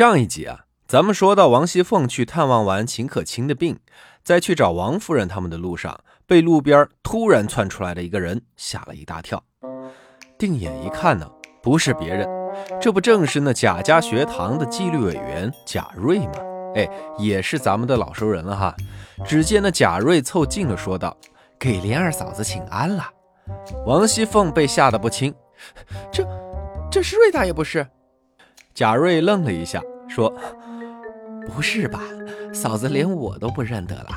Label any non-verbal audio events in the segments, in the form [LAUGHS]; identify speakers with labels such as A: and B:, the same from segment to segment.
A: 上一集啊，咱们说到王熙凤去探望完秦可卿的病，在去找王夫人他们的路上，被路边突然窜出来的一个人吓了一大跳。定眼一看呢，不是别人，这不正是那贾家学堂的纪律委员贾瑞吗？哎，也是咱们的老熟人了哈。只见那贾瑞凑近了，说道：“给莲二嫂子请安了。”王熙凤被吓得不轻，
B: 这这是瑞大爷不是？
A: 贾瑞愣了一下，说：“
C: 不是吧，嫂子连我都不认得了。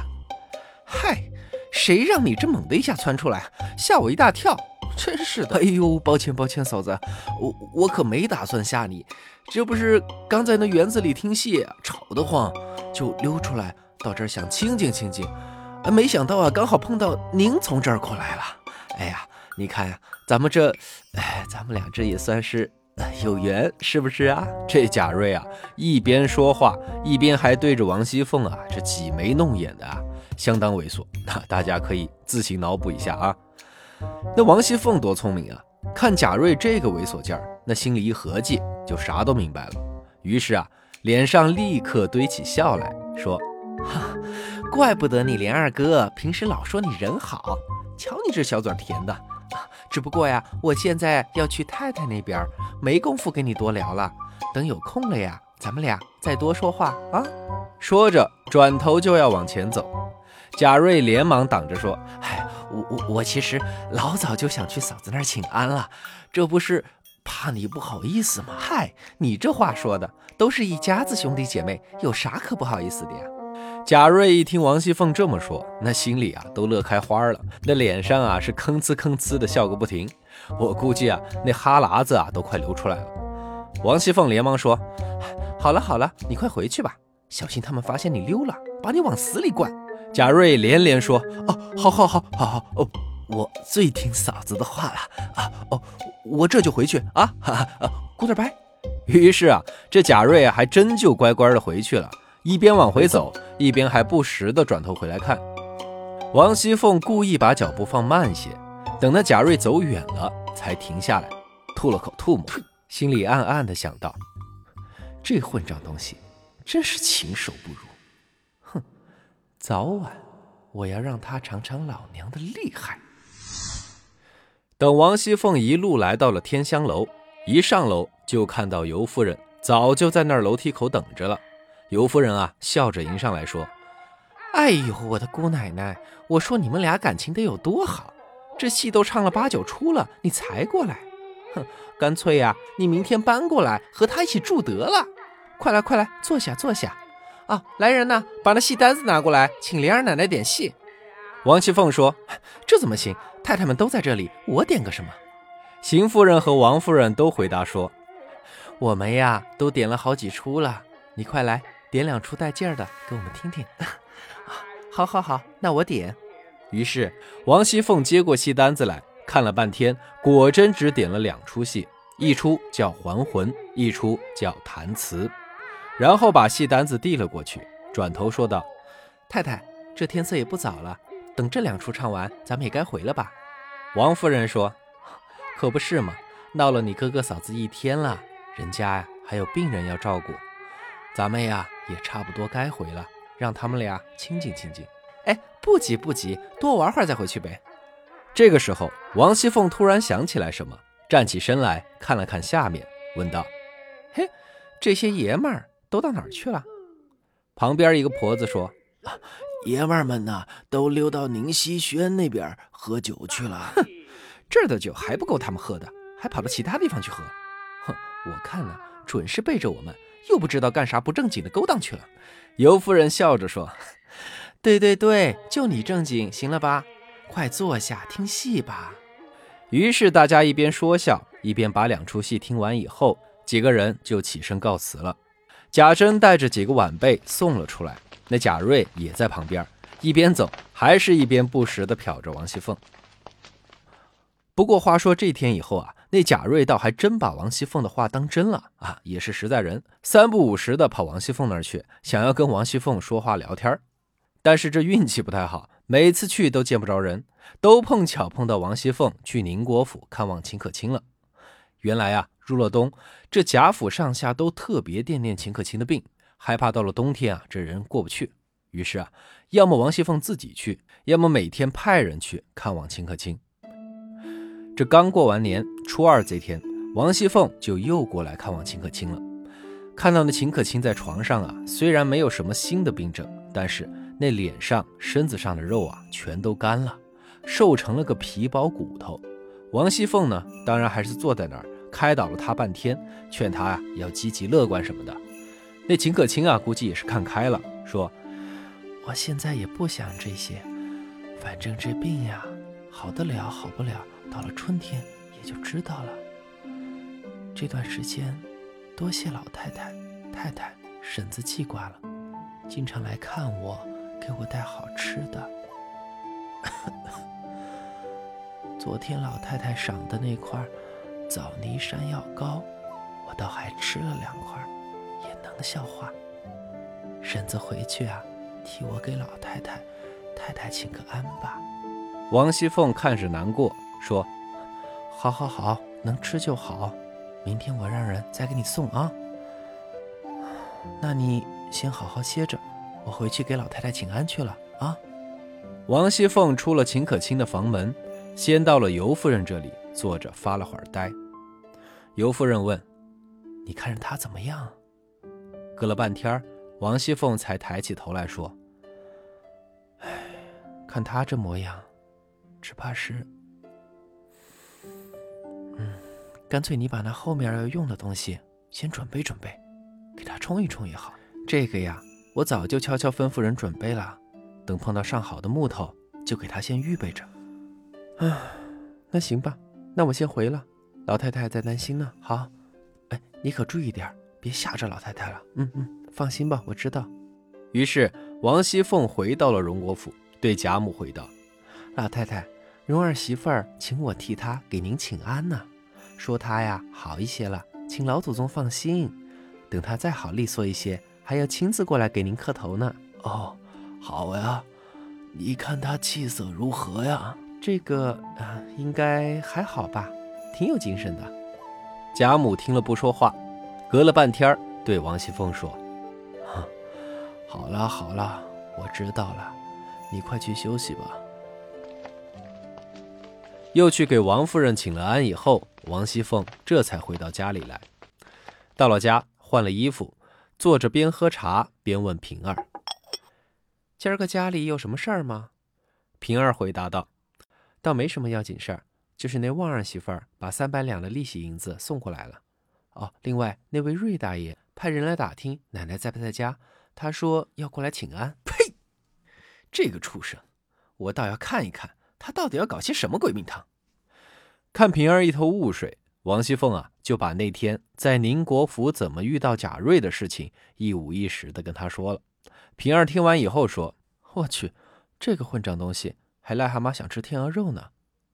B: 嗨，谁让你这猛的一下窜出来，吓我一大跳！真是的。[LAUGHS]
C: 哎呦，抱歉抱歉，嫂子，我我可没打算吓你，这不是刚在那园子里听戏，吵得慌，就溜出来到这儿想清静清静。没想到啊，刚好碰到您从这儿过来了。哎呀，你看呀，咱们这，哎，咱们俩这也算是。”有缘是不是啊？
A: 这贾瑞啊，一边说话，一边还对着王熙凤啊，这挤眉弄眼的啊，相当猥琐。那大家可以自行脑补一下啊。那王熙凤多聪明啊，看贾瑞这个猥琐劲儿，那心里一合计，就啥都明白了。于是啊，脸上立刻堆起笑来说：“
C: 哈，怪不得你连二哥平时老说你人好，瞧你这小嘴甜的。”只不过呀，我现在要去太太那边，没工夫跟你多聊了。等有空了呀，咱们俩再多说话啊。
A: 说着，转头就要往前走。贾瑞连忙挡着说：“
C: 哎，我我我其实老早就想去嫂子那儿请安了，这不是怕你不好意思吗？
B: 嗨，你这话说的，都是一家子兄弟姐妹，有啥可不好意思的呀？”
A: 贾瑞一听王熙凤这么说，那心里啊都乐开花了，那脸上啊是吭哧吭哧的笑个不停。我估计啊那哈喇子啊都快流出来了。王熙凤连忙说：“
B: 好了好了，你快回去吧，小心他们发现你溜了，把你往死里灌。”
A: 贾瑞连连说：“
C: 哦，好好好好好哦，我最听嫂子的话了啊哦，我这就回去啊哈哈，Good bye。”
A: 于是啊这贾瑞啊还真就乖乖的回去了。一边往回走，一边还不时地转头回来看。王熙凤故意把脚步放慢些，等那贾瑞走远了，才停下来，吐了口唾沫，心里暗暗地想到：这混账东西，真是禽兽不如！哼，早晚我要让他尝尝老娘的厉害。等王熙凤一路来到了天香楼，一上楼就看到尤夫人早就在那儿楼梯口等着了。尤夫人啊，笑着迎上来说：“
B: 哎呦，我的姑奶奶，我说你们俩感情得有多好，这戏都唱了八九出了，你才过来？哼，干脆呀，你明天搬过来和他一起住得了。快来，快来，坐下，坐下。啊，来人呐，把那戏单子拿过来，请莲儿奶奶点戏。”
A: 王熙凤说：“ [LAUGHS]
B: 这怎么行？太太们都在这里，我点个什么？”
A: 邢夫人和王夫人都回答说：“
C: 我们呀，都点了好几出了，你快来。”点两出带劲儿的给我们听听，[LAUGHS]
B: 好，好，好，那我点。
A: 于是王熙凤接过戏单子来看了半天，果真只点了两出戏，一出叫《还魂》，一出叫《弹词》，然后把戏单子递了过去，转头说道：“
B: 太太，这天色也不早了，等这两出唱完，咱们也该回了吧？”
A: 王夫人说：“
C: 可不是嘛，闹了你哥哥嫂子一天了，人家呀还有病人要照顾，咱们呀。”也差不多该回了，让他们俩清静清静。
B: 哎，不急不急，多玩会儿再回去呗。
A: 这个时候，王熙凤突然想起来什么，站起身来看了看下面，问道：“
B: 嘿，这些爷们儿都到哪儿去了？”
A: 旁边一个婆子说：“
C: 爷们儿们呢，都溜到宁熙轩那边喝酒去了。
B: 哼，这儿的酒还不够他们喝的，还跑到其他地方去喝。哼，我看呢，准是背着我们。”又不知道干啥不正经的勾当去了，
A: 尤夫人笑着说：“
B: 对对对，就你正经，行了吧？快坐下听戏吧。”
A: 于是大家一边说笑，一边把两出戏听完以后，几个人就起身告辞了。贾珍带着几个晚辈送了出来，那贾瑞也在旁边，一边走还是一边不时地瞟着王熙凤。不过话说这天以后啊。那贾瑞倒还真把王熙凤的话当真了啊，也是实在人，三不五时的跑王熙凤那儿去，想要跟王熙凤说话聊天儿但是这运气不太好，每次去都见不着人，都碰巧碰到王熙凤去宁国府看望秦可卿了。原来啊，入了冬，这贾府上下都特别惦念秦可卿的病，害怕到了冬天啊，这人过不去。于是啊，要么王熙凤自己去，要么每天派人去看望秦可卿。这刚过完年初二这天，王熙凤就又过来看望秦可卿了。看到那秦可卿在床上啊，虽然没有什么新的病症，但是那脸上、身子上的肉啊，全都干了，瘦成了个皮包骨头。王熙凤呢，当然还是坐在那儿开导了他半天，劝他呀要积极乐观什么的。那秦可卿啊，估计也是看开了，说：“
B: 我现在也不想这些，反正这病呀，好得了好不了，到了春天也就知道了。这段时间，多谢老太太、太太、婶子记挂了，经常来看我，给我带好吃的。[LAUGHS] ”昨天老太太赏的那块枣泥山药糕，我倒还吃了两块，也能消化。婶子回去啊，替我给老太太、太太请个安吧。
A: 王熙凤看着难过，说：“
B: 好，好，好，能吃就好。明天我让人再给你送啊。那你先好好歇着，我回去给老太太请安去了啊。”
A: 王熙凤出了秦可卿的房门。先到了尤夫人这里坐着发了会儿呆，尤夫人问：“
B: 你看着他怎么样？”
A: 隔了半天，王熙凤才抬起头来说：“
B: 哎，看他这模样，只怕是……干脆你把那后面要用的东西先准备准备，给他冲一冲也好。这个呀，我早就悄悄吩咐人准备了，等碰到上好的木头，就给他先预备着。”啊，那行吧，那我先回了。老太太在担心呢。好，哎，你可注意点，别吓着老太太了。嗯嗯，放心吧，我知道。
A: 于是王熙凤回到了荣国府，对贾母回道：“
B: 老太太，荣儿媳妇儿请我替她给您请安呢，说他呀好一些了，请老祖宗放心。等他再好利索一些，还要亲自过来给您磕头呢。
C: 哦，好呀，你看他气色如何呀？”
B: 这个啊，应该还好吧，挺有精神的。
A: 贾母听了不说话，隔了半天对王熙凤说：“
C: 好了好了，我知道了，你快去休息吧。”
A: 又去给王夫人请了安以后，王熙凤这才回到家里来。到了家，换了衣服，坐着边喝茶边问平儿：“
B: 今儿个家里有什么事儿吗？”
A: 平儿回答道。
B: 倒没什么要紧事儿，就是那旺儿媳妇儿把三百两的利息银子送过来了。哦，另外那位瑞大爷派人来打听奶奶在不在家，他说要过来请安。
A: 呸！这个畜生，我倒要看一看他到底要搞些什么鬼名堂。看平儿一头雾水，王熙凤啊就把那天在宁国府怎么遇到贾瑞的事情一五一十的跟他说了。平儿听完以后说：“
B: 我去，这个混账东西！”还癞蛤蟆想吃天鹅肉呢，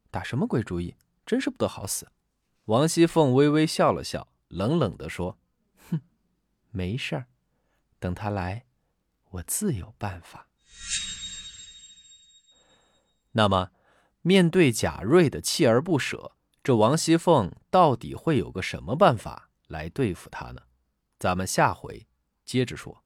B: 打什么鬼主意？真是不得好死！
A: 王熙凤微微笑了笑，冷冷的说：“
B: 哼，没事儿，等他来，我自有办法。”
A: 那么，面对贾瑞的锲而不舍，这王熙凤到底会有个什么办法来对付他呢？咱们下回接着说。